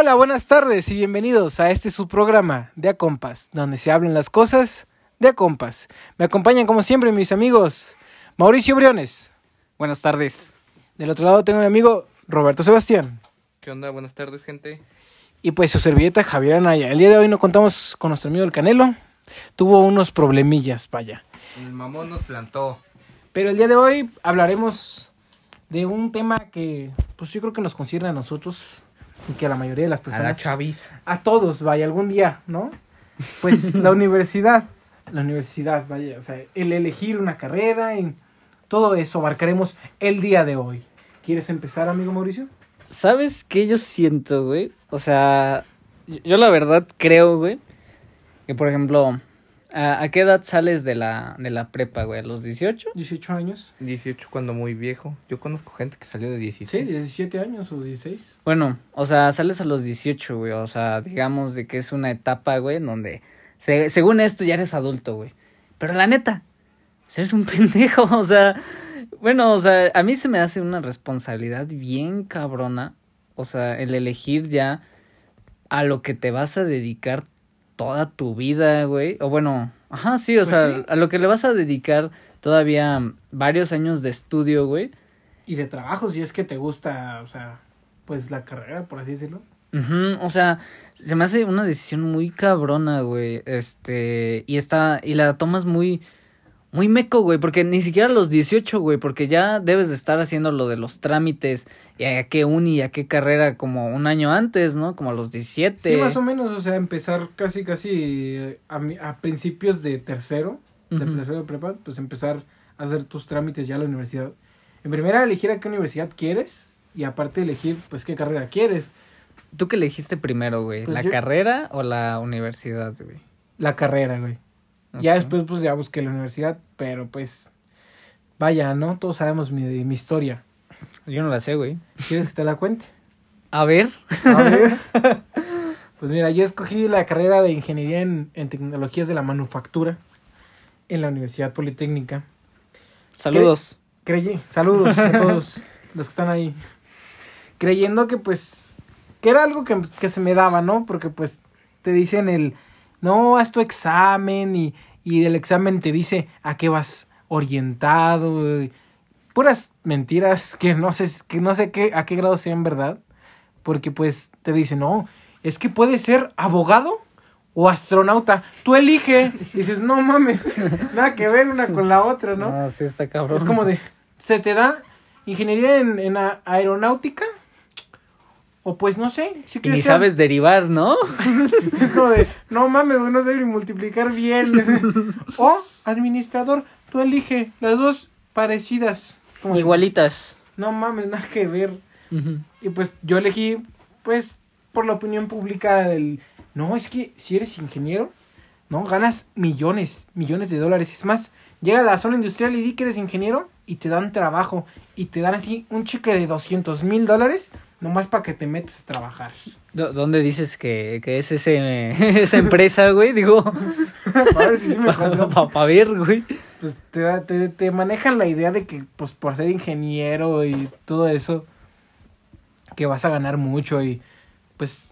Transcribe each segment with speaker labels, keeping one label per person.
Speaker 1: Hola, buenas tardes y bienvenidos a este su programa de Acompas, donde se hablan las cosas de Acompas. Me acompañan como siempre mis amigos Mauricio Briones.
Speaker 2: Buenas tardes.
Speaker 1: Del otro lado tengo a mi amigo Roberto Sebastián.
Speaker 3: ¿Qué onda? Buenas tardes, gente.
Speaker 1: Y pues su servilleta Javier Anaya. El día de hoy no contamos con nuestro amigo el Canelo. Tuvo unos problemillas, vaya.
Speaker 3: El mamón nos plantó.
Speaker 1: Pero el día de hoy hablaremos de un tema que pues yo creo que nos concierne a nosotros y que a la mayoría de las
Speaker 3: A
Speaker 1: personas...
Speaker 3: la chaviza.
Speaker 1: a todos, vaya, algún día, ¿no? Pues la universidad, la universidad, vaya, o sea, el elegir una carrera y todo eso abarcaremos el día de hoy. ¿Quieres empezar, amigo Mauricio?
Speaker 2: ¿Sabes qué yo siento, güey? O sea, yo- yo la verdad creo, güey, que por ejemplo, ¿a, a qué edad sales de la, de la prepa, güey? ¿A los 18?
Speaker 1: 18 años.
Speaker 3: 18 cuando muy viejo. Yo conozco gente que salió de 16.
Speaker 1: Sí, 17 años o 16.
Speaker 2: Bueno, o sea, sales a los 18, güey. O sea, digamos de que es una etapa, güey, en donde se- según esto ya eres adulto, güey. Pero la neta, eres un pendejo, o sea, bueno, o sea, a mí se me hace una responsabilidad bien cabrona, o sea, el elegir ya a lo que te vas a dedicar toda tu vida, güey. O bueno, ajá, sí, o
Speaker 1: Pues
Speaker 2: sea,
Speaker 1: sí.
Speaker 2: a lo que le vas a dedicar todavía varios años de estudio, güey.
Speaker 1: Y de trabajo, si es que te gusta, o sea, pues la carrera, por así decirlo.
Speaker 2: Ujú, o sea, se me hace una decisión muy cabrona, güey. Este, y está, y la tomas muy, muy meco, güey, porque ni siquiera a los 18, güey, porque ya debes de estar haciendo lo de los trámites y a qué uni y a qué carrera como un año antes, ¿no? Como a los 17.
Speaker 1: Sí, más o menos, o sea, empezar casi, casi eh, a, a principios de tercero, de tercero de prepa, pues empezar a hacer tus trámites ya a la universidad. En primera, elegir a qué universidad quieres y aparte elegir, pues, qué carrera quieres.
Speaker 2: ¿Tú qué elegiste primero, güey?
Speaker 1: Pues
Speaker 2: ¿La
Speaker 1: yo-
Speaker 2: carrera o la universidad, güey?
Speaker 1: La carrera, güey. Ya después, pues, ya busqué la universidad, pero pues, vaya, ¿no? Todos sabemos mi, mi historia.
Speaker 2: Yo no la sé, güey.
Speaker 1: ¿Quieres que te la cuente?
Speaker 2: A ver.
Speaker 1: A ver. Pues mira, yo escogí la carrera de ingeniería en, en tecnologías de la manufactura en la Universidad Politécnica.
Speaker 2: Saludos.
Speaker 1: Creyé, saludos a todos los que están ahí. Creyendo que pues, que era algo que, que se me daba, ¿no? Porque pues te dicen el, no, haz tu examen y, y del examen te dice a qué vas orientado. y puras mentiras que no sé, que no sé qué, a qué grado sean verdad. Porque pues te dicen, no, es que puede ser abogado o astronauta. Tú elige. Y dices, no mames, nada que ver una con la otra, ¿no?
Speaker 2: No, sí está cabrón.
Speaker 1: Es como de, ¿se te da ingeniería en, en aeronáutica? O pues no sé, si
Speaker 2: Y ni sabes derivar, ¿no?
Speaker 1: Es como de, no mames, güey, no sé ni multiplicar bien. o administrador, tú elige las dos parecidas. Como
Speaker 2: Igualitas.
Speaker 1: No mames, nada que ver. Y pues yo elegí, pues, por la opinión pública del, no, es que si eres ingeniero, no, ganas millones, millones de dólares. Es más, llega a la zona industrial y di que eres ingeniero y te dan trabajo y te dan así un cheque de 200 mil dólares nomás para que te metas a trabajar.
Speaker 2: ¿Dó- ¿Dónde dices que, que es ese, esa empresa, güey? Digo,
Speaker 1: a ver si me
Speaker 2: para ver, güey.
Speaker 1: Pues te, da- te, te manejan la idea de que, pues, por ser ingeniero y todo eso, que vas a ganar mucho y, pues,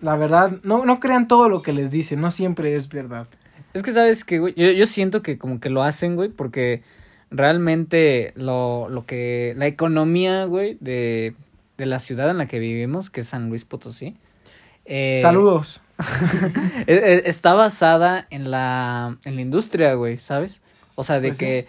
Speaker 1: la verdad, no, no crean todo lo que les dicen, no siempre es verdad.
Speaker 2: Es que sabes que, güey, yo, yo siento que como que lo hacen, güey, porque realmente lo, lo que, la economía, güey, de, de la ciudad en la que vivimos, que es San Luis Potosí. eh,
Speaker 1: Saludos.
Speaker 2: e- e- Está basada en la, en la industria, güey, ¿sabes? O sea, de
Speaker 1: Pues sí.
Speaker 2: que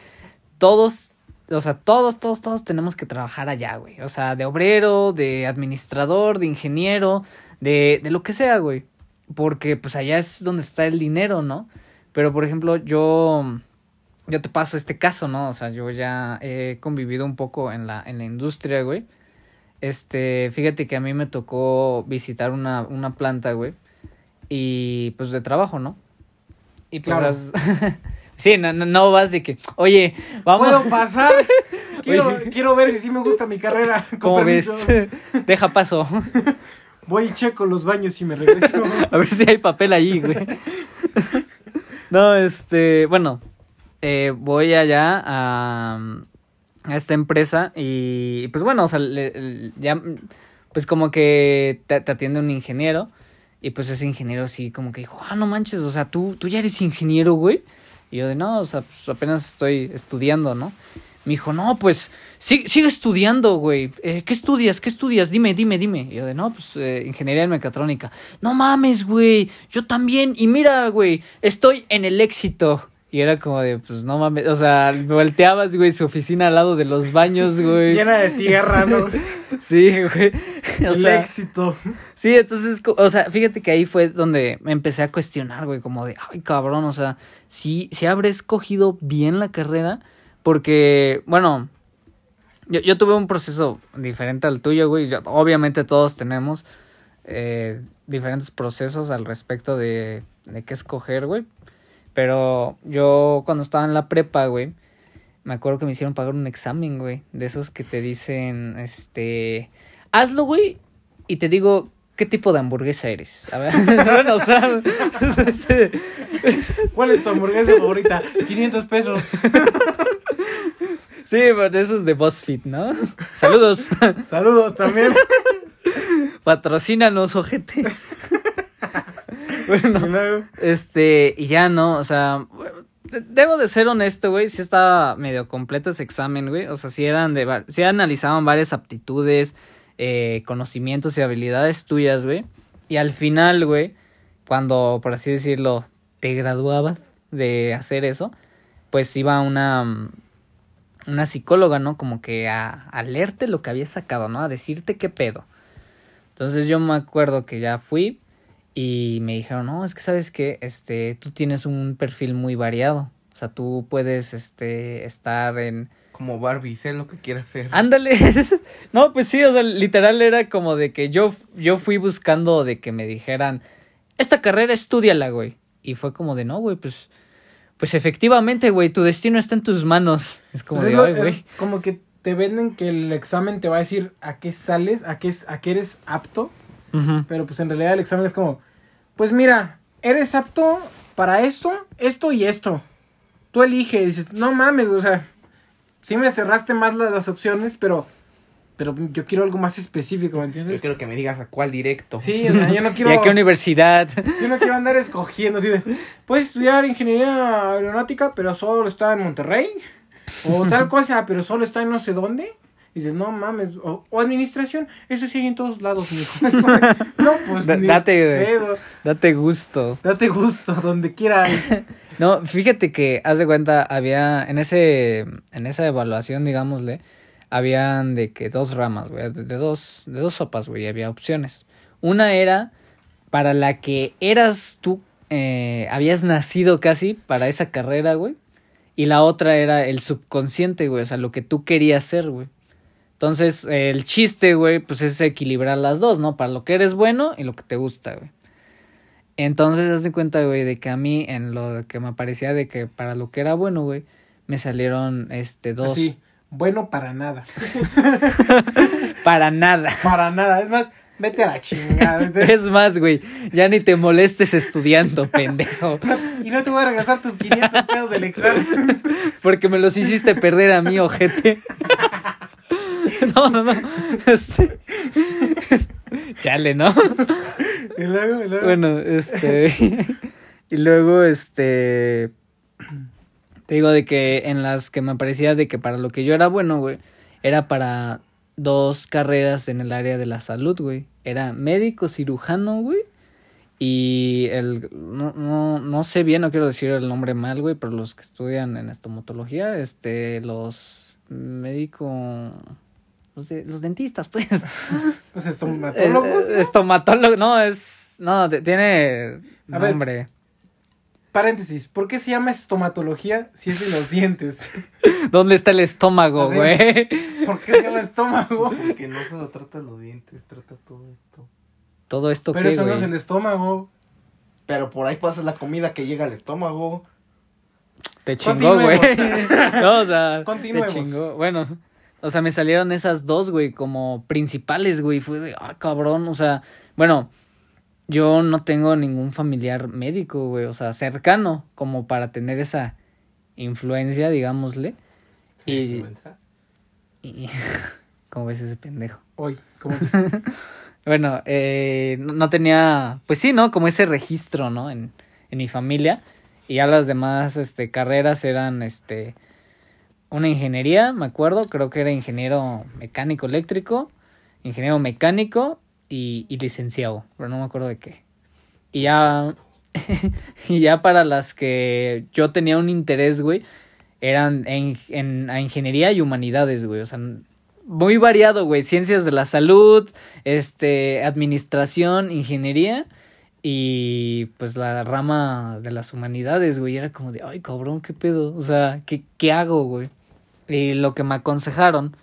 Speaker 2: todos, o sea, todos, todos, todos tenemos que trabajar allá, güey. O sea, de obrero, de administrador, de ingeniero, de, de lo que sea, güey. Porque pues allá es donde está el dinero, ¿no? Pero, por ejemplo, yo, yo te paso este caso, ¿no? O sea, yo ya he convivido un poco en la, en la industria, güey. Este, fíjate que a mí me tocó visitar una, una planta, güey. Y pues de trabajo, ¿no? Y pues
Speaker 1: Claro.
Speaker 2: sí, no, no, vas de que, oye, vamos.
Speaker 1: ¿Puedo pasar? Quiero,
Speaker 2: Oye.
Speaker 1: quiero ver si sí me gusta mi carrera.
Speaker 2: ¿Cómo ves?
Speaker 1: permiso.
Speaker 2: Deja paso.
Speaker 1: Voy y checo los baños y me regreso.
Speaker 2: A ver si hay papel ahí, güey. No, este, bueno, eh, voy allá a, a esta empresa y pues bueno, o sea, le- ya pues como que te, atiende un ingeniero. Y pues ese ingeniero así como que dijo, ah, no manches, o sea, tú, tú ya eres ingeniero, güey. Y yo de, no, o sea, pues apenas estoy estudiando, ¿no? Me dijo, no, pues sigue, sigue estudiando, güey. Eh, ¿Qué estudias? ¿Qué estudias? Dime, dime, dime. Y yo de, no, pues eh, ingeniería en mecatrónica. No mames, güey. Yo también. Y mira, güey, estoy en el éxito. Y era como de, pues no mames. O sea, volteabas, güey, su oficina al lado de los baños, güey.
Speaker 1: Llena de tierra, ¿no?
Speaker 2: Sí, güey. O
Speaker 1: el
Speaker 2: sea,
Speaker 1: éxito.
Speaker 2: Sí, entonces, o sea, fíjate que ahí fue donde me empecé a cuestionar, güey, como de, ay, cabrón, o sea, si, si habré escogido bien la carrera, porque, bueno, yo, yo tuve un proceso diferente al tuyo, güey, yo- obviamente todos tenemos eh, diferentes procesos al respecto de, de qué escoger, güey, pero yo cuando estaba en la prepa, güey, me acuerdo que me hicieron pagar un examen, güey, de esos que te dicen, este, hazlo, güey, y te digo, ¿qué tipo de hamburguesa eres? A ver, bueno, o sea,
Speaker 1: ¿Cuál es tu hamburguesa favorita? 500 pesos.
Speaker 2: sí, pero de esos de BuzzFeed, ¿no? Saludos,
Speaker 1: Saludos también.
Speaker 2: patrocínanos, ojete.
Speaker 1: Y luego,
Speaker 2: Este, y ya no, o sea, de- debo de ser honesto, güey, sí estaba medio completo ese examen, güey, o sea, sí eran de, sí analizaban varias aptitudes, eh, conocimientos y habilidades tuyas, güey, y al final, güey, cuando, por así decirlo, te graduabas de hacer eso, pues iba una, una psicóloga, ¿no? Como que a, a leerte lo que había sacado, ¿no? A decirte qué pedo. Entonces yo me acuerdo que ya fui y me dijeron, no, es que sabes que este, tú tienes un perfil muy variado. O sea, tú puedes este, estar en...
Speaker 3: Como Barbie, sé lo que quiere hacer.
Speaker 2: Ándale. no, pues sí, o sea, literal era como de que yo, yo fui buscando de que me dijeran, esta carrera estudiala, güey. Y fue como de, no, güey, pues, pues efectivamente, güey, tu destino está en tus manos. Es como
Speaker 1: pues
Speaker 2: de,
Speaker 1: es lo-
Speaker 2: ay, güey.
Speaker 1: como que te venden que el examen te va a decir a qué sales, a qué, es- a qué eres apto. Pero pues en realidad el examen es como, pues mira, eres apto para esto, esto y esto. Tú eliges, y dices, no mames, o sea, sí me cerraste más las, las opciones, pero, pero yo quiero algo más específico, ¿me
Speaker 3: Yo
Speaker 1: entiendes?
Speaker 3: quiero que me digas a cuál directo.
Speaker 1: Sí, o sea, yo no quiero,
Speaker 2: ¿Y a qué universidad?
Speaker 1: yo no quiero andar escogiendo así de, puedes estudiar ingeniería aeronáutica, pero solo está en Monterrey, o tal cosa, pero solo está en no sé dónde. Y dices, no mames, o, o administración, eso sí hay en todos lados, mijo. No, pues
Speaker 2: Da-
Speaker 1: ni
Speaker 2: date-
Speaker 1: pedo.
Speaker 2: Date gusto.
Speaker 1: Date gusto, donde quiera. hay.
Speaker 2: No, fíjate que, haz de cuenta, había, en ese, en esa evaluación, digámosle, habían de que dos ramas, güey, de, de dos, de dos sopas, güey, había opciones. Una era para la que eras tú, eh, habías nacido casi para esa carrera, güey. Y la otra era el subconsciente, güey, o sea, lo que tú querías ser, güey. Entonces, eh, el chiste, güey, pues es equilibrar las dos, ¿no? Para lo que eres bueno y lo que te gusta, güey. Entonces, haz de cuenta, güey, de que a mí, en lo que me parecía de que para lo que era bueno, güey, me salieron, este, dos.
Speaker 1: Así, bueno para nada.
Speaker 2: Para nada.
Speaker 1: Para nada. Es más, vete a la chingada.
Speaker 2: Es más, güey, ya ni te molestes estudiando, pendejo.
Speaker 1: Y no te voy a regresar tus 500 pesos del examen.
Speaker 2: Porque me los hiciste perder a mí, ojete. No, no, no. Este... Chale, ¿no?
Speaker 1: Y luego, y luego.
Speaker 2: Bueno, este. y luego, este. Te digo de que en las que me parecía de que para lo que yo era bueno, güey, era para dos carreras en el área de la salud, güey. Era médico cirujano, güey. Y el. No, no, no sé bien, no quiero decir el nombre mal, güey, pero los que estudian en estomatología, este, los médico. Los, de- los dentistas, pues.
Speaker 1: Pues estomatólogos.
Speaker 2: Eh,
Speaker 1: ¿no?
Speaker 2: Estomatólogo, no, es. No, tiene
Speaker 1: A ver.
Speaker 2: nombre.
Speaker 1: Paréntesis. ¿Por qué se llama estomatología si es de los dientes?
Speaker 2: ¿Dónde está el estómago, güey?
Speaker 1: ¿Por qué se llama estómago?
Speaker 3: Porque no solo trata los dientes, trata todo esto.
Speaker 2: Todo esto
Speaker 1: Pero
Speaker 2: qué,
Speaker 1: eso no es el estómago.
Speaker 3: Pero por ahí pasa la comida que llega al estómago.
Speaker 2: Te chingó, güey.
Speaker 1: Continuemos.
Speaker 2: no, o sea, te chingó. Bueno, o sea, me salieron esas dos, güey, como principales, güey. Fue de, ah, cabrón, o sea, bueno, yo no tengo ningún familiar médico, güey, o sea, cercano, como para tener esa influencia, digámosle.
Speaker 3: Sí,
Speaker 2: Y-
Speaker 3: influenza.
Speaker 2: Y- ¿Cómo ves ese pendejo?
Speaker 1: Hoy,
Speaker 2: Bueno, eh, no, no tenía, pues sí, ¿no? Como ese registro, ¿no? En, en mi familia. Y ya las demás este, carreras eran, este, una ingeniería, me acuerdo, creo que era ingeniero mecánico eléctrico, ingeniero mecánico y, y licenciado, pero no me acuerdo de qué. Y ya, y ya para las que yo tenía un interés, güey, eran en, en a ingeniería y humanidades, güey, o sea, muy variado, güey, ciencias de la salud, este, administración, ingeniería y pues la rama de las humanidades, güey, era como de, ay, cabrón, qué pedo, o sea, ¿qué, qué hago, güey? Y lo que me aconsejaron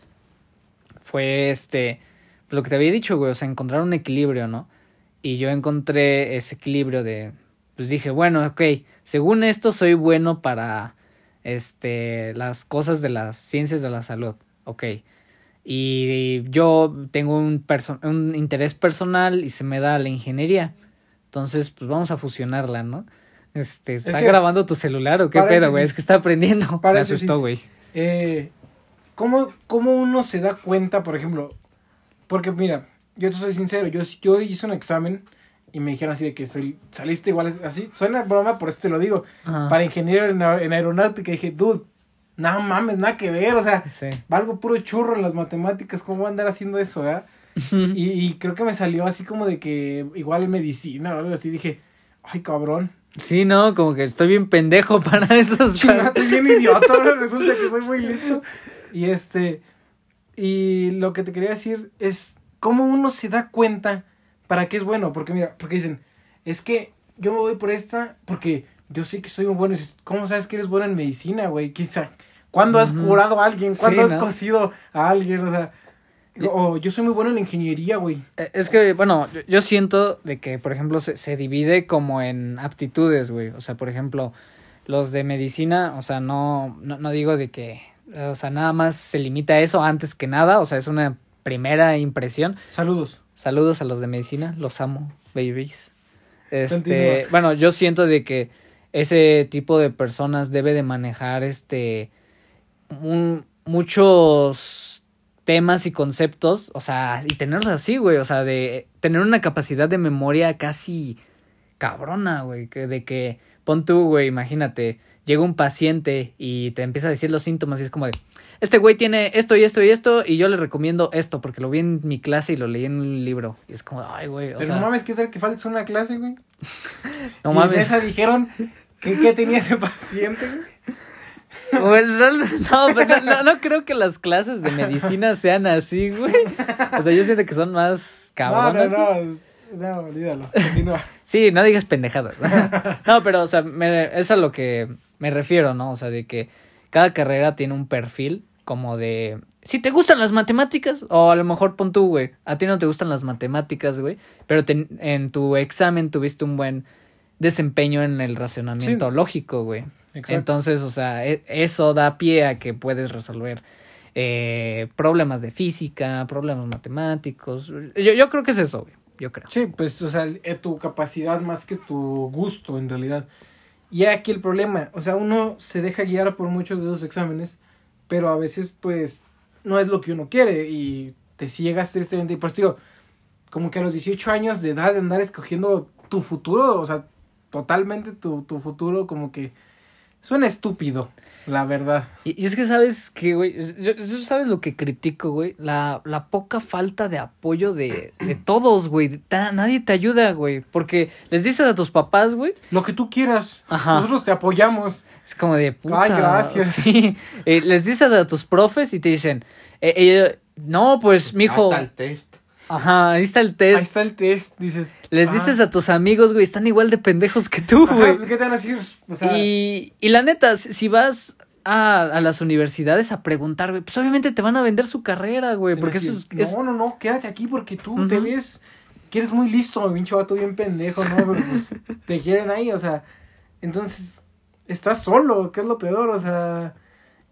Speaker 2: fue este, lo que te había dicho, güey, o sea, encontrar un equilibrio, ¿no? Y yo encontré ese equilibrio de, pues dije, bueno, ok, según esto soy bueno para, este, las cosas de las ciencias de la salud, ok. Y yo tengo un, un interés personal y se me da la ingeniería. Entonces, pues vamos a fusionarla, ¿no? Este, ¿está
Speaker 1: que-
Speaker 2: grabando tu celular o qué pedo, güey? Es que está aprendiendo. Me asustó, güey.
Speaker 1: Eh, ¿cómo, ¿Cómo uno se da cuenta, por ejemplo? Porque mira, yo te soy sincero, yo, yo hice un examen y me dijeron así de que soy- saliste igual, así, suena broma, por eso te lo digo,
Speaker 2: Ajá.
Speaker 1: para ingeniero en, en aeronáutica, dije, dude, no mames, nada que ver, o sea,
Speaker 2: Sí.
Speaker 1: valgo puro churro en las matemáticas, ¿cómo voy a andar haciendo eso, eh? Y, y creo que me salió así como de que igual medicina o algo así, dije, ay cabrón,
Speaker 2: Sí, no, como que estoy bien pendejo para esos.
Speaker 1: Chingada, estoy bien idiota, ahora resulta que soy muy listo. Y este, y lo que te quería decir es cómo uno se da cuenta para qué es bueno, porque mira, porque dicen, es que yo me voy por esta porque yo sé que soy muy bueno. ¿Cómo sabes que eres bueno en medicina, güey? Quizá, ¿Cuándo has curado a alguien? ¿Cuándo
Speaker 2: Sí,
Speaker 1: has
Speaker 2: ¿no?
Speaker 1: cosido a alguien? O sea, o yo soy muy bueno en la ingeniería, güey.
Speaker 2: Eh, Es que, bueno, yo- yo siento de que, por ejemplo, se, se divide como en aptitudes, güey. O sea, por ejemplo, los de medicina, o sea, no, no, no digo de que, o sea, nada más se limita a eso antes que nada, o sea, es una primera impresión.
Speaker 1: Saludos.
Speaker 2: Saludos a los de medicina, los amo, babies. Este,
Speaker 1: Continúa.
Speaker 2: bueno, yo siento de que ese tipo de personas debe de manejar este un- muchos temas y conceptos, o sea, y tenerlos así, güey, o sea, de tener una capacidad de memoria casi cabrona, güey, que de que pon tú, güey, imagínate, llega un paciente y te empieza a decir los síntomas y es como de, este güey tiene esto y esto y esto y yo le recomiendo esto porque lo vi en mi clase y lo leí en un libro y es como, ay, güey, o
Speaker 1: Pero
Speaker 2: sea,
Speaker 1: no mames, ¿qué tal que faltes una clase, güey?
Speaker 2: no
Speaker 1: y
Speaker 2: mames.
Speaker 1: en esa dijeron que, que tenía ese paciente, güey.
Speaker 2: Pues, real- no, pero no, no, no creo que las clases de medicina sean así, güey. O sea, yo siento que son más
Speaker 1: No,
Speaker 2: cabronas.
Speaker 1: no, no, no, olvídalo. Continúa.
Speaker 2: Sí, no digas pendejadas. No, pero, o sea, me- es a lo que me refiero, ¿no? O sea, de que cada carrera tiene un perfil como de... Si te gustan las matemáticas, o a lo mejor pon tú, güey, a ti no te gustan las matemáticas, güey, pero te- en tu examen tuviste un buen desempeño en el racionamiento
Speaker 1: Sí.
Speaker 2: lógico, güey.
Speaker 1: Exacto.
Speaker 2: Entonces, o sea, e- eso da pie a que puedes resolver eh, problemas de física, problemas matemáticos. Yo, yo creo que es eso. Yo creo.
Speaker 1: Sí, pues, o sea, eh, tu capacidad más que tu gusto, en realidad. Y aquí el problema, o sea, uno se deja guiar por muchos de esos exámenes, pero a veces, pues, no es lo que uno quiere y te ciegas tristemente. Y pues, digo, como que a los 18 años de edad de andar escogiendo tu futuro, o sea, totalmente tu, tu futuro, como que suena estúpido, la verdad.
Speaker 2: Y, y es que sabes que, güey, yo, yo sabes lo que critico, güey, la, la poca falta de apoyo de, de todos, güey. Nadie te ayuda, güey, porque les dices a tus papás, güey,
Speaker 1: Lo que tú quieras,
Speaker 2: Ajá.
Speaker 1: nosotros te apoyamos.
Speaker 2: es como de puta.
Speaker 1: Ay, gracias.
Speaker 2: Sí, Eh, les dices a tus profes y te dicen, eh, eh, no, pues, mijo,
Speaker 3: Hasta el test.
Speaker 2: Ajá, ahí está el test.
Speaker 1: Ahí está el test, dices.
Speaker 2: Les dices a tus amigos, güey, están igual de pendejos que tú,
Speaker 1: ajá,
Speaker 2: güey.
Speaker 1: pues, ¿qué te van a decir? O sea,
Speaker 2: Y, y la neta, si vas a, a las universidades a preguntar, güey, pues obviamente te van a vender su carrera, güey. Porque eso es,
Speaker 1: No, no, no, quédate aquí porque tú te ves que eres muy listo, pinche vato bien pendejo, ¿no? Pero pues te quieren ahí, o sea, entonces estás solo, que es lo peor, o sea,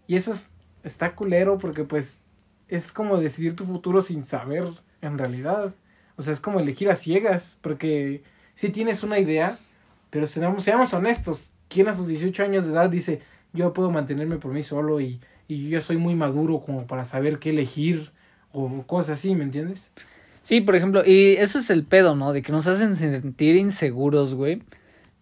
Speaker 1: y eso es- está culero porque pues es como decidir tu futuro sin saber en realidad, o sea, es como elegir a ciegas, porque si tienes una idea, pero seamos, seamos honestos, ¿quién a sus 18 años de edad dice, yo puedo mantenerme por mí solo y, y yo soy muy maduro como para saber qué elegir o cosas así, ¿me entiendes?
Speaker 2: Sí, por ejemplo, y eso es el pedo, ¿no? De que nos hacen sentir inseguros, güey.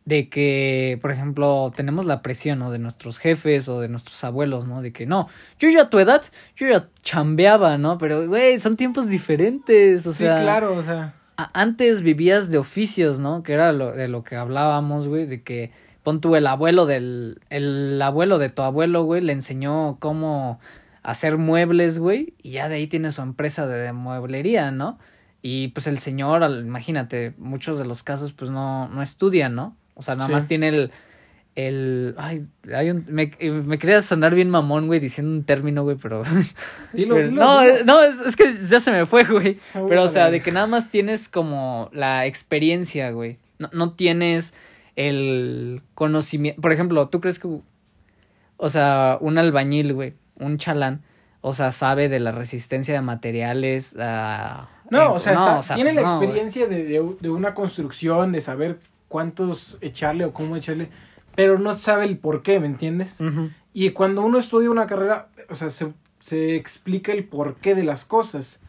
Speaker 2: De que, por ejemplo, tenemos la presión, ¿no? De nuestros jefes o de nuestros abuelos, ¿no? De que no, yo ya a tu edad, yo ya chambeaba, ¿no? Pero, güey, son tiempos diferentes, o sea.
Speaker 1: sí, claro, o sea.
Speaker 2: antes vivías de oficios, ¿no? Que era lo, de lo que hablábamos, güey, de que pon tú el abuelo del, el abuelo de tu abuelo, güey, le enseñó cómo hacer muebles, güey, y ya de ahí tiene su empresa de mueblería, ¿no? Y pues el señor, imagínate, muchos de los casos pues no, no estudian, ¿no? O sea, nada
Speaker 1: Sí.
Speaker 2: más tiene el, el, ay, hay un, me, me quería sonar bien mamón, güey, diciendo un término, güey, pero...
Speaker 1: Dilo,
Speaker 2: Pero-
Speaker 1: dilo,
Speaker 2: no,
Speaker 1: dilo.
Speaker 2: no, es, es que ya se me fue, güey.
Speaker 1: Ah,
Speaker 2: Pero, o sea, de que nada más tienes como la experiencia, güey. No, no tienes el conocimiento. Por ejemplo, ¿tú crees que, o sea, un albañil, güey, un chalán, o sea, sabe de la resistencia de materiales? ah,
Speaker 1: No,
Speaker 2: eh,
Speaker 1: o sea, sa- tiene
Speaker 2: pues
Speaker 1: la
Speaker 2: no,
Speaker 1: experiencia de, de una construcción, de saber cuántos echarle o cómo echarle, pero no sabe el por qué, ¿me entiendes? Y cuando uno estudia una carrera, o sea, se, se explica el porqué de las cosas.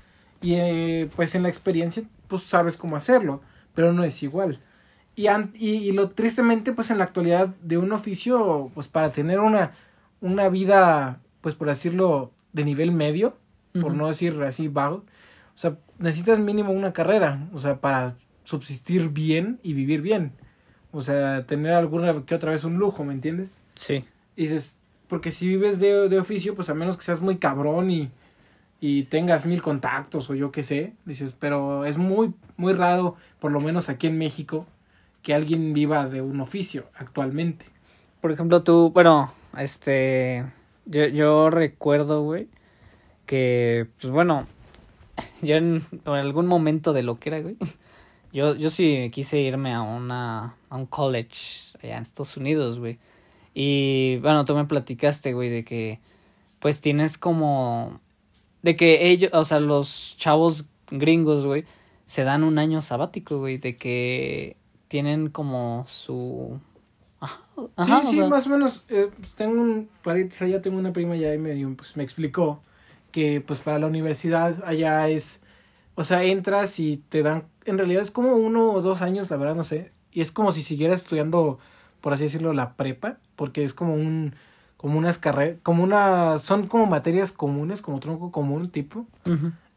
Speaker 1: Y eh, pues en la experiencia, pues sabes cómo hacerlo, pero no es igual. Y, an- y, y lo tristemente, pues en la actualidad de un oficio, pues para tener una, una vida, pues por decirlo, de nivel medio, por no decir así bajo, o sea, necesitas mínimo una carrera, o sea, para subsistir bien y vivir bien. O sea, tener alguna que otra vez un lujo, ¿me entiendes?
Speaker 2: Sí.
Speaker 1: Y dices, porque si vives de, de oficio, pues a menos que seas muy cabrón y, y tengas mil contactos o yo qué sé, dices, pero es muy, muy raro, por lo menos aquí en México, que alguien viva de un oficio actualmente.
Speaker 2: Por ejemplo, tú, bueno, este, yo, yo recuerdo, güey, que, pues bueno, yo en, en algún momento de lo que era, güey, yo, yo sí quise irme a una, a un college allá en Estados Unidos, güey. Y, bueno, tú me platicaste, güey, de que, pues tienes como, de que ellos, o sea, los chavos gringos, güey, se dan un año sabático, güey, de que tienen como su... Ajá, ajá,
Speaker 1: sí,
Speaker 2: o
Speaker 1: sí,
Speaker 2: sea,
Speaker 1: más o menos. eh, pues tengo un pariente allá, tengo una prima allá y me, pues, me explicó que pues para la universidad allá es, o sea, entras y te dan, en realidad es como uno o dos años, la verdad no sé, y es como si siguieras estudiando, por así decirlo, la prepa, porque es como un, como unas carreras, como una, son como materias comunes, como tronco común tipo,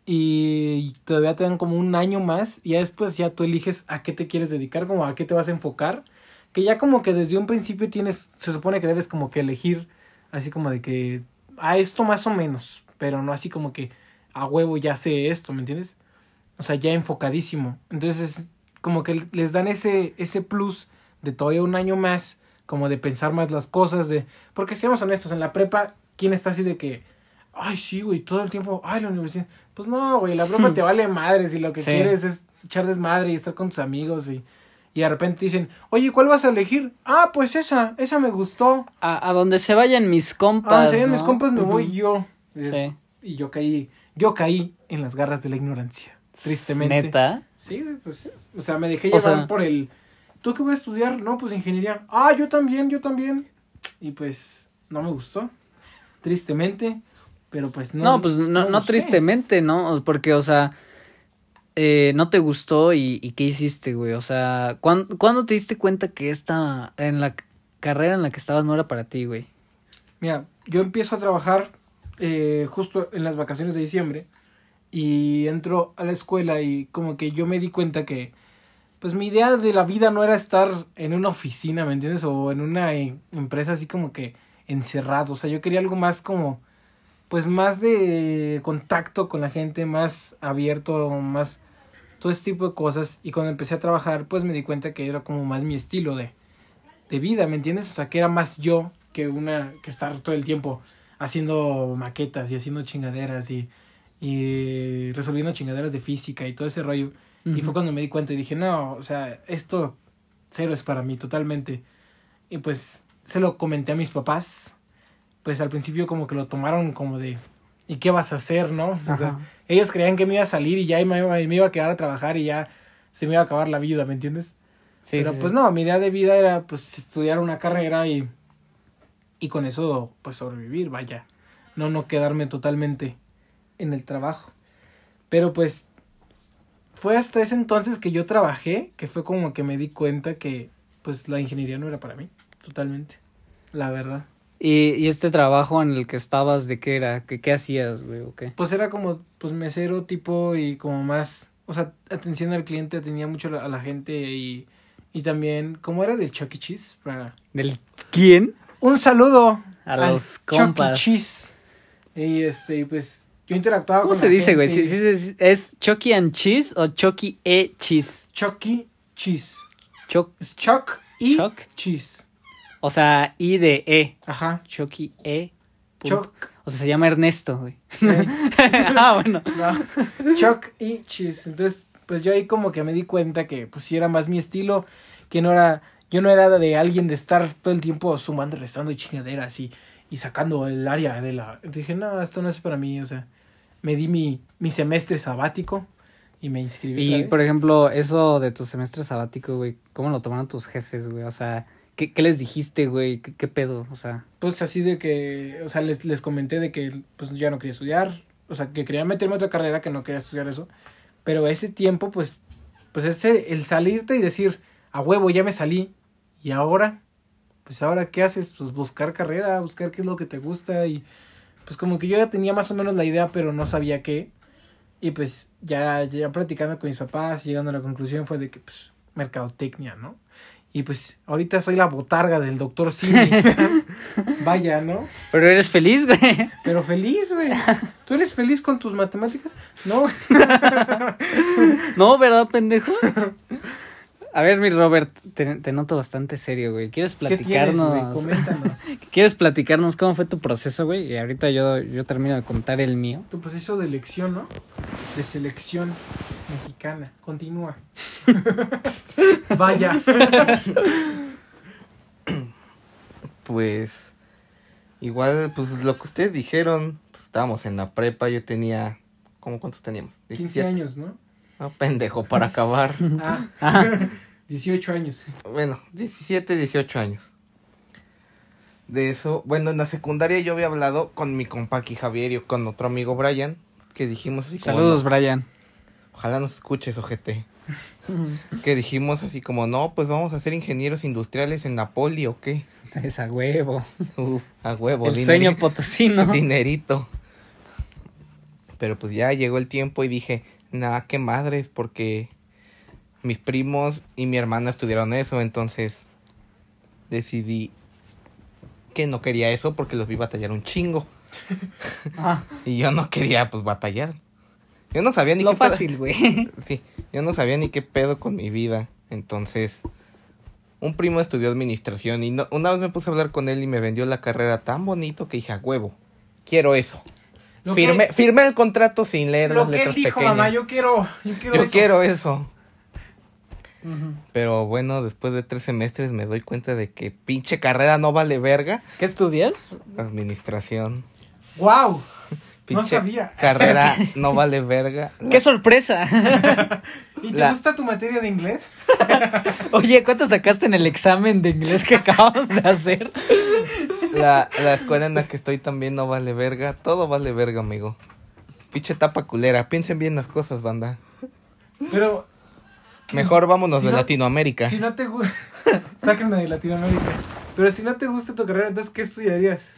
Speaker 1: y todavía te dan como un año más y ya después ya tú eliges a qué te quieres dedicar, como a qué te vas a enfocar, que ya como que desde un principio tienes, se supone que debes como que elegir así como de que a esto más o menos, pero no así como que a huevo ya sé esto, ¿me entiendes? O sea, ya enfocadísimo. Entonces, es como que les dan ese ese plus de todavía un año más como de pensar más las cosas de porque seamos honestos, en la prepa quién está así de que ay, sí, güey, todo el tiempo, ay, la universidad. Pues no, güey, la prepa te vale madres y lo que
Speaker 2: Sí.
Speaker 1: quieres es echar desmadre y estar con tus amigos y, y de repente dicen, oye, ¿cuál vas a elegir? Ah, pues esa, esa me gustó.
Speaker 2: A, a donde se vayan mis compas.
Speaker 1: Ah, si mis
Speaker 2: ¿no?
Speaker 1: compas me voy yo. Dices,
Speaker 2: Sí.
Speaker 1: Y yo caí, yo caí en las garras de la ignorancia, tristemente.
Speaker 2: Neta.
Speaker 1: Sí, pues, o sea, me dejé
Speaker 2: O
Speaker 1: llevar
Speaker 2: sea-
Speaker 1: por el, ¿tú qué voy a estudiar? No, pues ingeniería. Ah, yo también, yo también. Y pues, no me gustó, tristemente, pero pues no.
Speaker 2: No, pues no, no tristemente, ¿no? Porque, o sea, eh, no te gustó y, y ¿qué hiciste, güey? O sea, ¿cuán- ¿cuándo, te diste cuenta que esta, en la carrera en la que estabas no era para ti, güey?
Speaker 1: Mira, yo empiezo a trabajar eh, justo en las vacaciones de diciembre y entro a la escuela y como que yo me di cuenta que pues mi idea de la vida no era estar en una oficina, ¿me entiendes? O en una eh, empresa así como que encerrado, o sea, yo quería algo más como pues más de contacto con la gente, más abierto, más todo ese tipo de cosas y cuando empecé a trabajar pues me di cuenta que era como más mi estilo de, de vida, ¿me entiendes? O sea, que era más yo que una que estar todo el tiempo haciendo maquetas y haciendo chingaderas y, y resolviendo chingaderas de física y todo ese rollo. Y fue cuando me di cuenta y dije, no, o sea, esto cero es para mí totalmente. Y pues se lo comenté a mis papás. Pues al principio como que lo tomaron como de, ¿y qué vas a hacer, no? O sea, ellos creían que me iba a salir y ya me iba, me iba a quedar a trabajar y ya se me iba a acabar la vida, ¿me entiendes?
Speaker 2: Sí,
Speaker 1: Pero
Speaker 2: sí,
Speaker 1: pues
Speaker 2: sí.
Speaker 1: no, mi idea de vida era pues estudiar una carrera y, y con eso pues sobrevivir, vaya. No, no quedarme totalmente en el trabajo. Pero pues fue hasta ese entonces que yo trabajé, que fue como que me di cuenta que pues la ingeniería no era para mí, totalmente, la verdad.
Speaker 2: ¿Y, y este trabajo en el que estabas, de qué era? ¿Qué, qué hacías, güey? ¿O qué?
Speaker 1: Pues era como pues mesero tipo y como más, o sea, atención al cliente, tenía mucho a la, gente y, y también, ¿cómo era del Chuck E. Cheese? Para...
Speaker 2: ¿Del quién?
Speaker 1: Un saludo
Speaker 2: A
Speaker 1: al
Speaker 2: los
Speaker 1: Chuck E.
Speaker 2: compas.
Speaker 1: Cheese. Y este, pues yo interactuaba
Speaker 2: ¿Cómo
Speaker 1: con
Speaker 2: se
Speaker 1: la
Speaker 2: dice, güey?
Speaker 1: gente
Speaker 2: ¿Sí,
Speaker 1: y-
Speaker 2: sí, sí, ¿Es Chucky and Cheese o Chucky e Cheese?
Speaker 1: Chuck E. Cheese.
Speaker 2: Chuck,
Speaker 1: Es Chuck y
Speaker 2: Chuck.
Speaker 1: Cheese.
Speaker 2: o sea, I de E.
Speaker 1: Ajá.
Speaker 2: Chucky e.
Speaker 1: Chuck.
Speaker 2: O sea, se llama Ernesto, güey.
Speaker 1: eh,
Speaker 2: ah, bueno.
Speaker 1: no. Chuck y Cheese. Entonces, pues yo ahí como que me di cuenta que pues sí era más mi estilo, que no era, yo no era de alguien de estar todo el tiempo sumando, restando y chingaderas y, y sacando el área de la... Dije, no, esto no es para mí, o sea, me di mi, mi semestre sabático y me inscribí.
Speaker 2: Y, por ejemplo, eso de tu semestre sabático, güey, ¿cómo lo tomaron tus jefes, güey? O sea, ¿qué, qué les dijiste, güey? ¿Qué, ¿Qué pedo? O sea,
Speaker 1: Pues así de que, o sea, les, les comenté de que pues ya no quería estudiar, o sea, que quería meterme a otra carrera, que no quería estudiar eso, pero ese tiempo, pues, pues ese, el salirte y decir, a huevo, ya me salí, y ahora, pues ahora, ¿qué haces? Pues buscar carrera, buscar qué es lo que te gusta, y pues como que yo ya tenía más o menos la idea, pero no sabía qué, y pues ya, ya platicando con mis papás, llegando a la conclusión fue de que, pues, mercadotecnia, ¿no? Y pues ahorita soy la botarga del doctor Simi. Vaya, ¿no?
Speaker 2: pero eres feliz, güey.
Speaker 1: Pero feliz, güey. ¿Tú eres feliz con tus matemáticas? No.
Speaker 2: no, ¿verdad, pendejo? A ver, mi Robert, te, te noto bastante serio, güey. ¿Quieres
Speaker 1: ¿Qué tienes, güey?
Speaker 2: platicarnos?
Speaker 1: Coméntanos.
Speaker 2: ¿Quieres platicarnos cómo fue tu proceso, güey? Y ahorita yo, yo termino de contar el mío.
Speaker 1: Tu proceso de elección, ¿no? De selección mexicana. Continúa. Vaya.
Speaker 3: Pues igual, pues lo que ustedes dijeron, pues estábamos en la prepa, yo tenía, ¿cómo cuántos teníamos?
Speaker 1: 15 años, ¿no?
Speaker 3: No, pendejo, para acabar.
Speaker 1: Ah. 18 años.
Speaker 3: bueno, 17, 18 años. De eso, bueno, en la secundaria yo había hablado con mi compa aquí Javier y con otro amigo Brian, que dijimos así como...
Speaker 2: Saludos,
Speaker 3: no,
Speaker 2: Brian.
Speaker 3: ojalá nos escuches, ojete. Que dijimos así como, no, pues vamos a ser ingenieros industriales en la poli o qué.
Speaker 2: Es a huevo.
Speaker 3: Uf, a huevo,
Speaker 2: El
Speaker 3: dineri-
Speaker 2: sueño potosino.
Speaker 3: dinerito. Pero pues ya llegó el tiempo y dije, nada, qué madres, porque mis primos y mi hermana estudiaron eso, entonces decidí que no quería eso porque los vi batallar un chingo.
Speaker 2: Ah,
Speaker 3: Y yo no quería, pues, batallar. Yo no sabía ni
Speaker 2: lo
Speaker 3: qué pedo-
Speaker 2: fácil, güey.
Speaker 3: Sí, yo no sabía ni qué pedo con mi vida. Entonces, un primo estudió administración y no- una vez me puse a hablar con él y me vendió la carrera tan bonito que dije, a huevo, quiero eso. Firmé,
Speaker 1: que,
Speaker 3: firmé el contrato sin leer
Speaker 1: lo
Speaker 3: las
Speaker 1: que él
Speaker 3: letras
Speaker 1: dijo,
Speaker 3: pequeñas.
Speaker 1: mamá, yo quiero, yo quiero
Speaker 3: Yo
Speaker 1: eso.
Speaker 3: quiero eso. Pero bueno, después de tres semestres me doy cuenta de que pinche carrera no vale verga.
Speaker 2: ¿Qué estudias?
Speaker 3: Administración.
Speaker 1: ¡Wow!
Speaker 3: Pinche
Speaker 1: sabía.
Speaker 3: carrera no vale verga.
Speaker 2: ¡Qué sorpresa!
Speaker 1: ¿Y te
Speaker 3: La-
Speaker 1: gusta tu materia de inglés?
Speaker 2: Oye, ¿cuánto sacaste en el examen de inglés que acabamos de hacer?
Speaker 3: La, la escuela en la que estoy también no vale verga. Todo vale verga, amigo. Pinche tapa culera. Piensen bien las cosas, banda.
Speaker 1: Pero
Speaker 3: Mejor vámonos
Speaker 1: Si
Speaker 3: de
Speaker 1: no-
Speaker 3: Latinoamérica.
Speaker 1: si no te gusta, sáquenme de Latinoamérica. Pero si no te gusta tu carrera, entonces ¿qué estudiarías?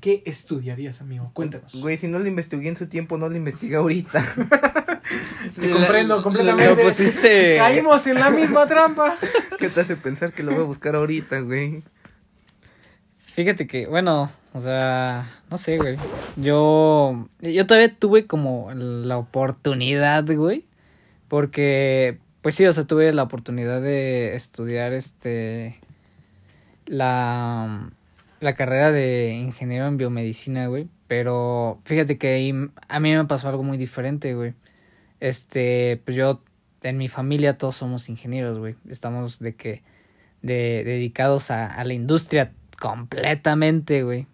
Speaker 1: ¿Qué estudiarías, amigo? Cuéntanos.
Speaker 3: Güey, si no lo investigué en su tiempo, no lo investigué ahorita.
Speaker 1: Te comprendo completamente.
Speaker 2: Lo pusiste.
Speaker 1: Caímos en la misma trampa.
Speaker 3: ¿Qué te hace pensar que lo voy a buscar ahorita, güey?
Speaker 2: Fíjate que, bueno, o sea, no sé, güey. Yo, yo todavía tuve como la oportunidad, güey. Porque, pues sí, o sea, tuve la oportunidad de estudiar este, la, la carrera de ingeniero en biomedicina, güey. Pero fíjate que ahí a mí me pasó algo muy diferente, güey. Este, pues yo, en mi familia todos somos ingenieros, güey. Estamos de que, de, dedicados a, a la industria completamente, güey.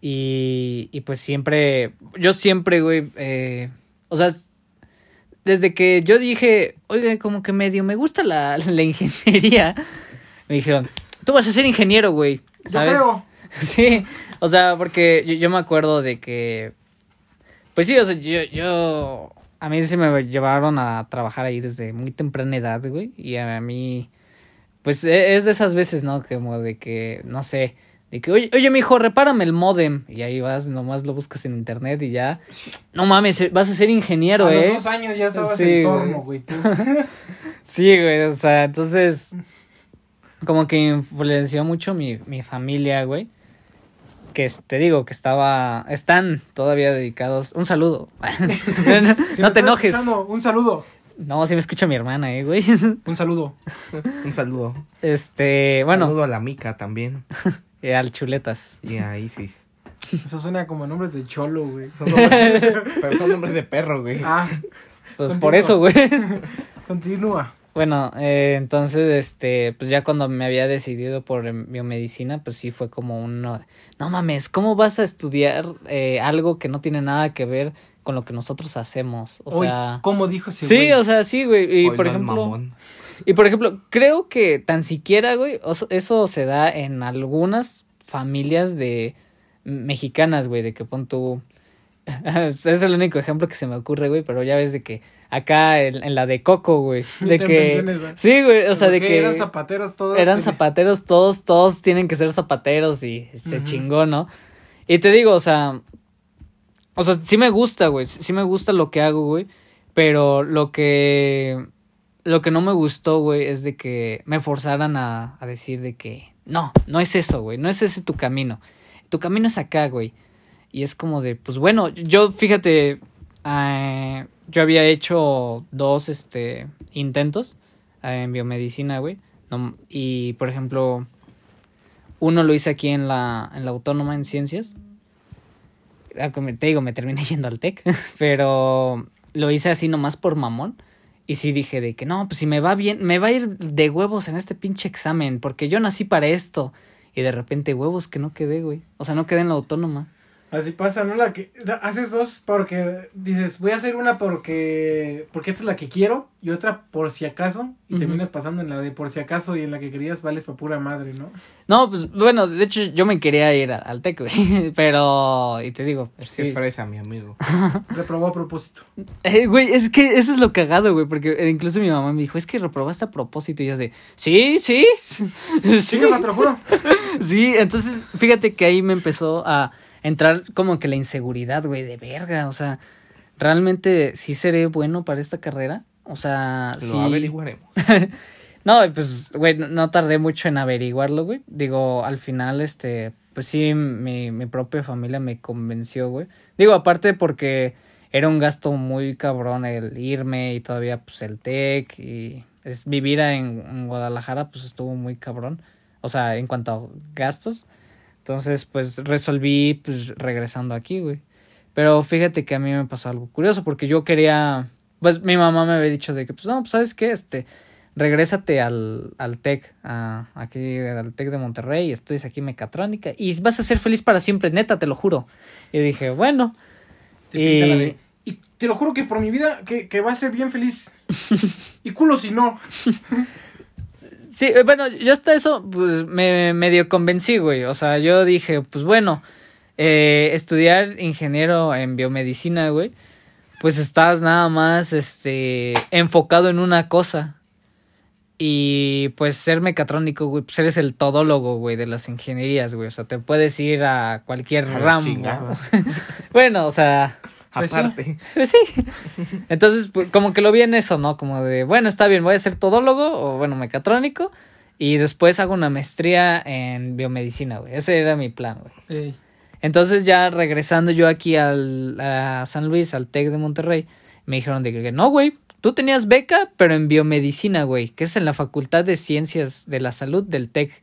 Speaker 2: Y, y pues siempre, yo siempre, güey, eh, o sea, desde que yo dije, oiga, como que medio me gusta la, la ingeniería, me dijeron, tú vas a ser ingeniero, güey,
Speaker 1: Yo
Speaker 2: ¿sabes?
Speaker 1: creo.
Speaker 2: Sí, o sea, porque yo, yo me acuerdo de que, Pues sí, o sea, yo, yo, a mí sí me llevaron a trabajar ahí desde muy temprana edad, güey, y a mí, pues e- es de esas veces, ¿no? Como de que, no sé, de que, oye, oye, mijo, repárame el modem, y ahí vas, nomás lo buscas en internet y ya, no mames, vas a ser ingeniero,
Speaker 1: a
Speaker 2: ¿eh?
Speaker 1: los dos años ya sabes
Speaker 2: Sí,
Speaker 1: el torno, güey.
Speaker 2: Sí, güey, o sea, entonces, como que influenció mucho mi, mi familia, güey. Que te digo que estaba, están todavía dedicados. Un saludo. no
Speaker 1: Si
Speaker 2: no
Speaker 1: me
Speaker 2: te enojes.
Speaker 1: Un saludo.
Speaker 2: No, sí me escucha mi hermana, eh, güey.
Speaker 1: Un saludo.
Speaker 3: Un saludo.
Speaker 2: Este, bueno,
Speaker 3: Saludo a la Mica también.
Speaker 2: eh, al chuletas.
Speaker 3: Y a Isis.
Speaker 1: Eso suena como nombres de cholo, güey.
Speaker 3: Son nombres, pero son nombres de perro, güey.
Speaker 1: Ah,
Speaker 2: Pues
Speaker 1: Continúa.
Speaker 2: por eso, güey.
Speaker 1: continúa.
Speaker 2: Bueno, eh, entonces, este, pues ya cuando me había decidido por em, biomedicina, pues sí fue como uno, no mames, ¿cómo vas a estudiar eh, algo que no tiene nada que ver con lo que nosotros hacemos? O sea,
Speaker 1: ¿cómo dijo ese
Speaker 2: sí,
Speaker 1: güey?
Speaker 2: o sea, sí, güey. Y por
Speaker 3: no
Speaker 2: ejemplo, y por ejemplo, creo que tan siquiera, güey, eso se da en algunas familias de mexicanas, güey, de que pon tu es el único ejemplo que se me ocurre, güey, pero ya ves de que acá en, en la de Coco, güey, de que sí, güey, o sea, de que
Speaker 1: eran zapateros todos.
Speaker 2: eran zapateros todos, todos tienen que ser zapateros y se chingó, ¿no? Y te digo, o sea, o sea, sí me gusta, güey, sí me gusta lo que hago, güey, pero lo que lo que no me gustó, güey, es de que me forzaran a, a decir de que no, no es eso, güey, no es ese tu camino. Tu camino es acá, güey. Y es como de, pues bueno, yo fíjate, eh, yo había hecho dos este intentos eh, en biomedicina, güey. No, y por ejemplo, uno lo hice aquí en la, en la autónoma en ciencias. Ah, Te digo, me terminé yendo al TEC, pero lo hice así nomás por mamón. Y sí dije de que no, pues si me va bien, me va a ir de huevos en este pinche examen, porque yo nací para esto. Y de repente huevos que no quedé, güey. O sea, no quedé en la autónoma.
Speaker 1: Así pasa, ¿no? La que haces dos porque dices, voy a hacer una porque porque esta es la que quiero y otra por si acaso y terminas pasando en la de por si acaso y en la que querías vales para pura madre, ¿no?
Speaker 2: No, pues bueno, de hecho yo me quería ir al TEC, güey. Pero, y te digo,
Speaker 3: Es
Speaker 2: sí.
Speaker 3: que es fresa, mi amigo.
Speaker 1: Reprobó a propósito.
Speaker 2: Eh, güey, es que eso es lo cagado, güey, porque eh, incluso mi mamá me dijo, es que reprobaste a propósito, y yo de, sí, sí, sí,
Speaker 1: Sí, jefa, te lo juro.
Speaker 2: sí, entonces, fíjate que ahí me empezó a entrar como que la inseguridad, güey, de verga, o sea, realmente sí seré bueno para esta carrera, o sea,
Speaker 3: Lo
Speaker 2: sí.
Speaker 3: averiguaremos.
Speaker 2: No, pues, güey, no, tardé mucho en averiguarlo, güey. Digo, al final, este, pues sí, mi, mi propia familia me convenció, güey. Digo, aparte porque era un gasto muy cabrón el irme y todavía, pues, el TEC y es, vivir en, en Guadalajara, pues, estuvo muy cabrón. O sea, en cuanto a gastos. Entonces, pues, resolví, pues, regresando aquí, güey. Pero fíjate que a mí me pasó algo curioso porque yo quería, pues, mi mamá me había dicho de que, pues, no, pues, ¿sabes qué? Este regrésate al, al TEC, a, aquí al TEC de Monterrey, estudias aquí mecatrónica y vas a ser feliz para siempre, neta, te lo juro. Y dije, bueno.
Speaker 1: Te
Speaker 2: Y,
Speaker 1: y te lo juro que por mi vida que, que va a ser bien feliz. y culo si no.
Speaker 2: sí, eh, bueno, yo hasta eso, pues, me medio convencí, güey. O sea, yo dije, pues bueno, eh, estudiar ingeniero en biomedicina, güey, pues estás nada más, este, enfocado en una cosa. Y pues ser mecatrónico, güey, pues eres el todólogo, güey, de las ingenierías, güey. O sea, te puedes ir a cualquier
Speaker 3: A
Speaker 2: ramo. bueno, o sea,
Speaker 1: Pues sí.
Speaker 3: Aparte.
Speaker 2: pues sí. Entonces, pues, como que lo vi en eso, ¿no? Como de, bueno, está bien, voy a ser todólogo o, bueno, mecatrónico. Y después hago una maestría en biomedicina, güey. Ese era mi plan, güey.
Speaker 1: Ey,
Speaker 2: Entonces, ya regresando yo aquí al, a San Luis, al TEC de Monterrey, me dijeron de que no, güey. Tú tenías beca, pero en biomedicina, güey, que es en la Facultad de Ciencias de la Salud del TEC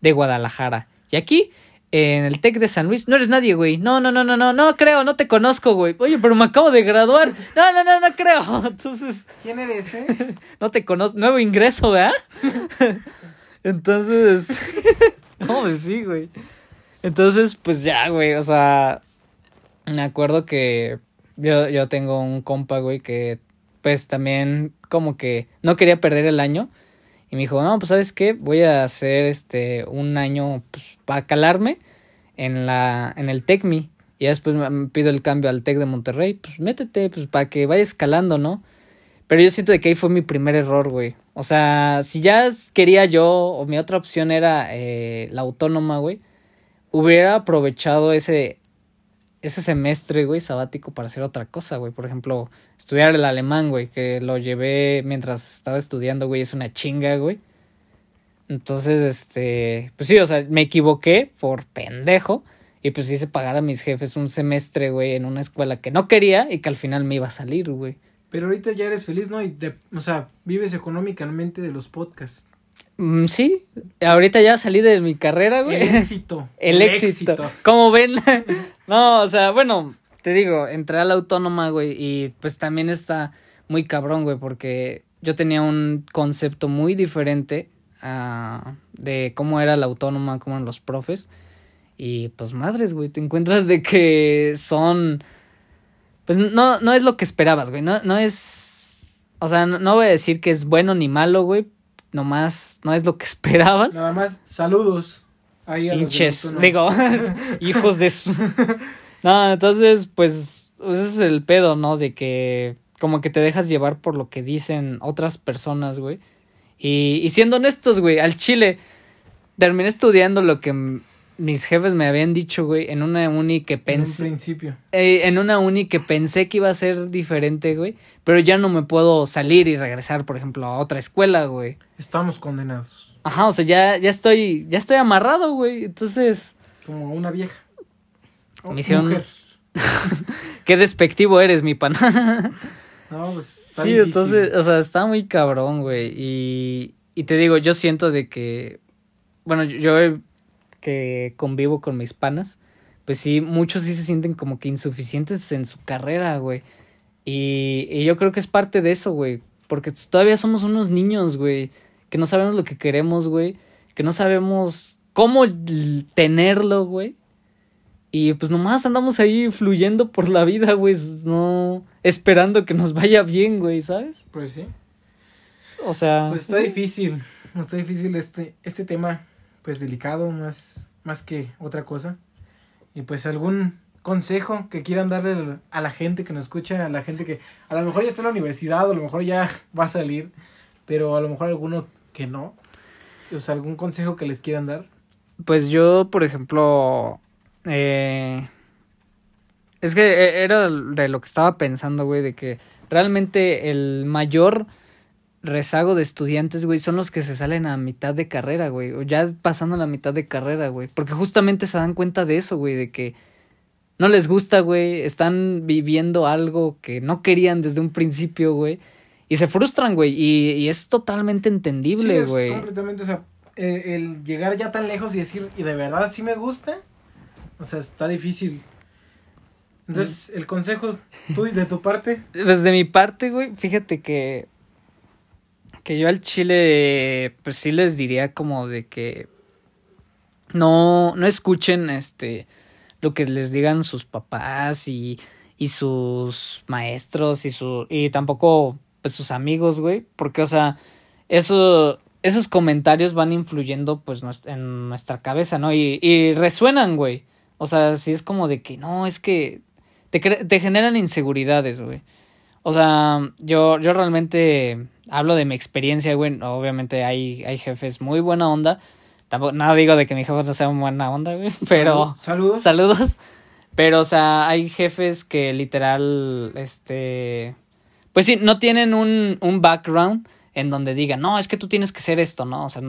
Speaker 2: de Guadalajara. Y aquí, en el TEC de San Luis, no eres nadie, güey. No, no, no, no, no, no creo, no te conozco, güey. Oye, pero me acabo de graduar. No, no, no, no creo. Entonces,
Speaker 1: ¿Quién eres, eh?
Speaker 2: no te conozco. Nuevo ingreso, ¿verdad? Entonces, no, pues sí, güey. Entonces, pues ya, güey, o sea, me acuerdo que yo, yo tengo un compa, güey, que pues también como que no quería perder el año. Y me dijo, no, pues sabes qué, voy a hacer este un año pues, para calarme en la, en el TECMI. Y después me, pido el cambio al TEC de Monterrey, pues métete, pues para que vaya escalando, ¿no? Pero yo siento que ahí fue mi primer error, güey. O sea, si ya quería yo, o mi otra opción era eh, la autónoma, güey, hubiera aprovechado ese, ese semestre, güey, sabático para hacer otra cosa, güey. Por ejemplo, estudiar el alemán, güey, que lo llevé mientras estaba estudiando, güey, es una chinga, güey. Entonces, este, pues sí, o sea, me equivoqué por pendejo. Y pues hice pagar a mis jefes un semestre, güey, en una escuela que no quería y que al final me iba a salir, güey.
Speaker 1: Pero ahorita ya eres feliz, ¿no? Y de- o sea, vives económicamente de los podcasts.
Speaker 2: Mm, sí, ahorita ya salí de mi carrera, güey.
Speaker 1: El éxito.
Speaker 2: El éxito. Como ven. No, o sea, bueno, te digo, entré a la autónoma, güey, y pues también está muy cabrón, güey, porque yo tenía un concepto muy diferente ah, de cómo era la autónoma, cómo eran los profes. Y pues madres, güey, te encuentras de que son... Pues no, no es lo que esperabas, güey. No, no es... O sea, no, no voy a decir que es bueno ni malo, güey. Nomás no es lo que esperabas.
Speaker 1: Nada más, saludos. Ahí
Speaker 2: Pinches, digo, hijos de su... No, entonces, pues, pues ese es el pedo, ¿no? De que como que te dejas llevar por lo que dicen otras personas, güey. Y, y siendo honestos, güey, al chile, terminé estudiando lo que mis jefes me habían dicho, güey, en una uni que
Speaker 1: En un
Speaker 2: pensé...
Speaker 1: principio.
Speaker 2: eh, en una uni que pensé que iba a ser diferente, güey. Pero ya no me puedo salir y regresar, por ejemplo, a otra escuela, güey.
Speaker 1: Estamos condenados.
Speaker 2: Ajá, o sea, ya, ya estoy, ya estoy amarrado, güey. Entonces...
Speaker 1: Como una vieja. Oh,
Speaker 2: Me hicieron-
Speaker 1: mujer.
Speaker 2: Qué despectivo eres, mi pan.
Speaker 1: No, pues, está
Speaker 2: sí,
Speaker 1: difícil.
Speaker 2: entonces, o sea, está muy cabrón, güey. Y, y te digo, yo siento de que, bueno, yo, yo que convivo con mis panas, pues sí, muchos sí se sienten como que insuficientes en su carrera, güey. Y, y yo creo que es parte de eso, güey. Porque todavía somos unos niños, güey. Que no sabemos lo que queremos, güey. Que no sabemos cómo tenerlo, güey. Y pues nomás andamos ahí fluyendo por la vida, güey. No esperando que nos vaya bien, güey, ¿sabes?
Speaker 1: Pues sí.
Speaker 2: O sea.
Speaker 1: Pues está
Speaker 2: sí.
Speaker 1: difícil. Está difícil este, este tema, pues delicado, más, más que otra cosa. Y pues algún consejo que quieran darle a la gente que nos escucha, a la gente que a lo mejor ya está en la universidad, o a lo mejor ya va a salir, pero a lo mejor alguno que no. O algún consejo que les quieran dar.
Speaker 2: Pues yo, por ejemplo. Eh, es que e- era de lo que estaba pensando, güey, de que realmente el mayor rezago de estudiantes, güey, son los que se salen a mitad de carrera, güey, o ya pasando la mitad de carrera, güey, porque justamente se dan cuenta de eso, güey, de que no les gusta, güey, están viviendo algo que no querían desde un principio, güey, y se frustran, güey, y, y es totalmente
Speaker 1: Sí,
Speaker 2: entendible,
Speaker 1: es
Speaker 2: güey.
Speaker 1: completamente, o sea, el, el llegar ya tan lejos y decir, ¿y de verdad sí me gusta? O sea, está difícil. Entonces, el consejo tú y de tu parte,
Speaker 2: Pues de mi parte, güey, fíjate que. Que yo al chile, pues sí les diría como de que. No, no escuchen este. Lo que les digan sus papás y, y sus maestros y su. Y tampoco, pues sus amigos, güey. Porque, o sea, eso. Esos comentarios van influyendo, pues, en nuestra cabeza, ¿no? Y, y resuenan, güey. O sea, si es como de que no, es que te, te generan inseguridades, güey. O sea, yo, yo realmente hablo de mi experiencia, güey. Obviamente hay, hay jefes muy buena onda. Tampoco, nada digo de que mi jefe no sea buena onda, güey. Pero,
Speaker 1: saludos.
Speaker 2: saludos. Pero, o sea, hay jefes que literal, este... Pues sí, no tienen un, un background en donde digan, no, es que tú tienes que ser esto, ¿no? O sea,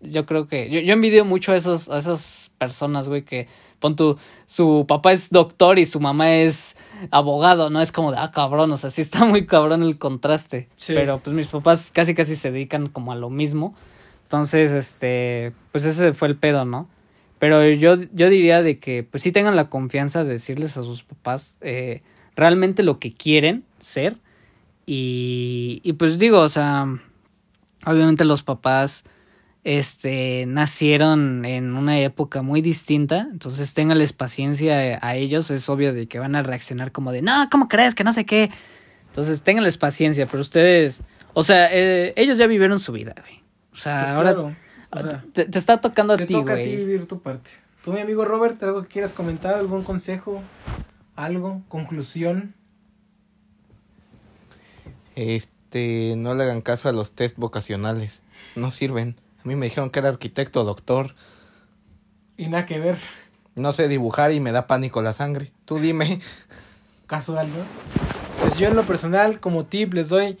Speaker 2: yo creo que... Yo, yo envidio mucho a, esos, a esas personas, güey, que pon tu... Su papá es doctor y su mamá es abogado, ¿no? Es como de, ah, cabrón, o sea, sí está muy cabrón el contraste.
Speaker 1: Sí.
Speaker 2: Pero pues mis papás casi casi se dedican como a lo mismo. Entonces, este, pues ese fue el pedo, ¿no? Pero yo, yo diría de que pues sí tengan la confianza de decirles a sus papás eh, realmente lo que quieren ser. Y, y pues digo, o sea, obviamente los papás este nacieron en una época muy distinta, entonces ténganles paciencia a ellos, es obvio de que van a reaccionar como de, no, ¿cómo crees? Que no sé qué. Entonces ténganles paciencia, pero ustedes, o sea, eh, ellos ya vivieron su vida, güey. O sea,
Speaker 1: Pues
Speaker 2: ahora
Speaker 1: claro, o sea,
Speaker 2: te, te está tocando a
Speaker 1: te
Speaker 2: ti,
Speaker 1: toca a ti
Speaker 2: güey.
Speaker 1: vivir tu parte. Tú, mi amigo Robert, ¿algo que quieras comentar? ¿Algún consejo? ¿Algo? ¿Conclusión?
Speaker 3: Este, no le hagan caso a los test vocacionales. No sirven. A mí me dijeron que era arquitecto o doctor.
Speaker 1: Y nada que ver.
Speaker 3: No sé dibujar y me da pánico la sangre. Tú dime.
Speaker 1: Casual, ¿no? Pues yo en lo personal, como tip, les doy...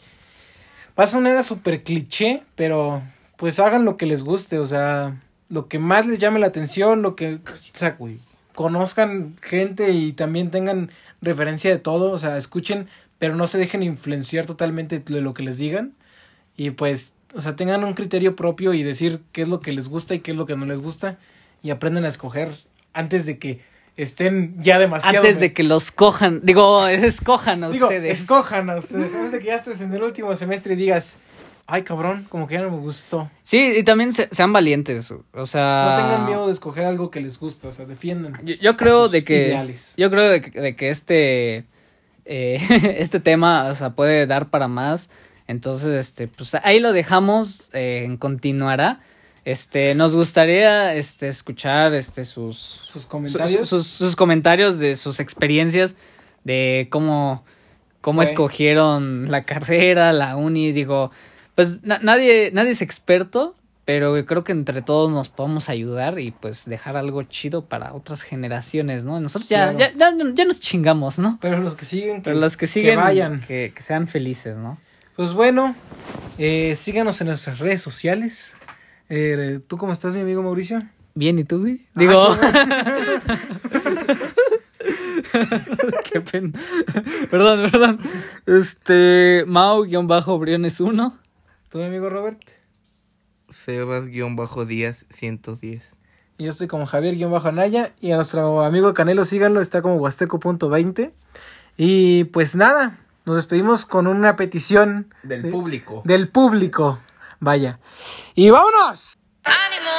Speaker 1: Va a sonar a súper cliché, pero pues hagan lo que les guste, o sea, lo que más les llame la atención, lo que... O sea, conozcan gente y también tengan referencia de todo, o sea, escuchen, pero no se dejen influenciar totalmente de lo que les digan. Y pues, o sea, tengan un criterio propio y decir qué es lo que les gusta y qué es lo que no les gusta. Y aprendan a escoger antes de que estén ya demasiado.
Speaker 2: Antes de que los cojan, digo, escojan a
Speaker 1: Digo,
Speaker 2: ustedes.
Speaker 1: escojan a ustedes. Antes de que ya estés en el último semestre y digas, ay cabrón, como que ya no me gustó.
Speaker 2: Sí, y también se- sean valientes, o sea...
Speaker 1: No tengan miedo de escoger algo que les gusta, o sea, defiendan.
Speaker 2: Yo, yo creo de que
Speaker 1: ideales.
Speaker 2: yo creo de que, de que este eh, este tema o sea puede dar para más entonces este pues ahí lo dejamos eh, continuará este nos gustaría este escuchar este sus
Speaker 1: Sus
Speaker 2: su-
Speaker 1: comentarios.
Speaker 2: sus, sus comentarios de sus experiencias de cómo cómo
Speaker 1: Fue.
Speaker 2: escogieron la carrera la uni digo pues na- nadie nadie es experto pero creo que entre todos nos podemos ayudar y pues dejar algo chido para otras generaciones, ¿no? Nosotros ya,
Speaker 1: Claro.
Speaker 2: ya, ya, ya nos chingamos, ¿no?
Speaker 1: Pero los que siguen, que,
Speaker 2: Pero los que siguen,
Speaker 1: vayan.
Speaker 2: Que, que sean felices, ¿no?
Speaker 1: Pues bueno, eh, síganos en nuestras redes sociales. Eh, ¿Tú cómo estás, mi amigo Mauricio?
Speaker 2: Bien, ¿y tú, güey? Digo...
Speaker 1: Ah,
Speaker 2: Qué pena. perdón, perdón. Este, Mau-Briones 1.
Speaker 1: ¿Tú, mi amigo Robert?
Speaker 3: Sebas-Díaz 110.
Speaker 1: Y yo estoy como Javier-Anaya. Y a nuestro amigo Canelo, síganlo, está como huasteco.20. Y pues nada, nos despedimos con una petición
Speaker 3: Del
Speaker 1: de-
Speaker 3: público.
Speaker 1: del público. Vaya. Y vámonos.
Speaker 4: ánimo,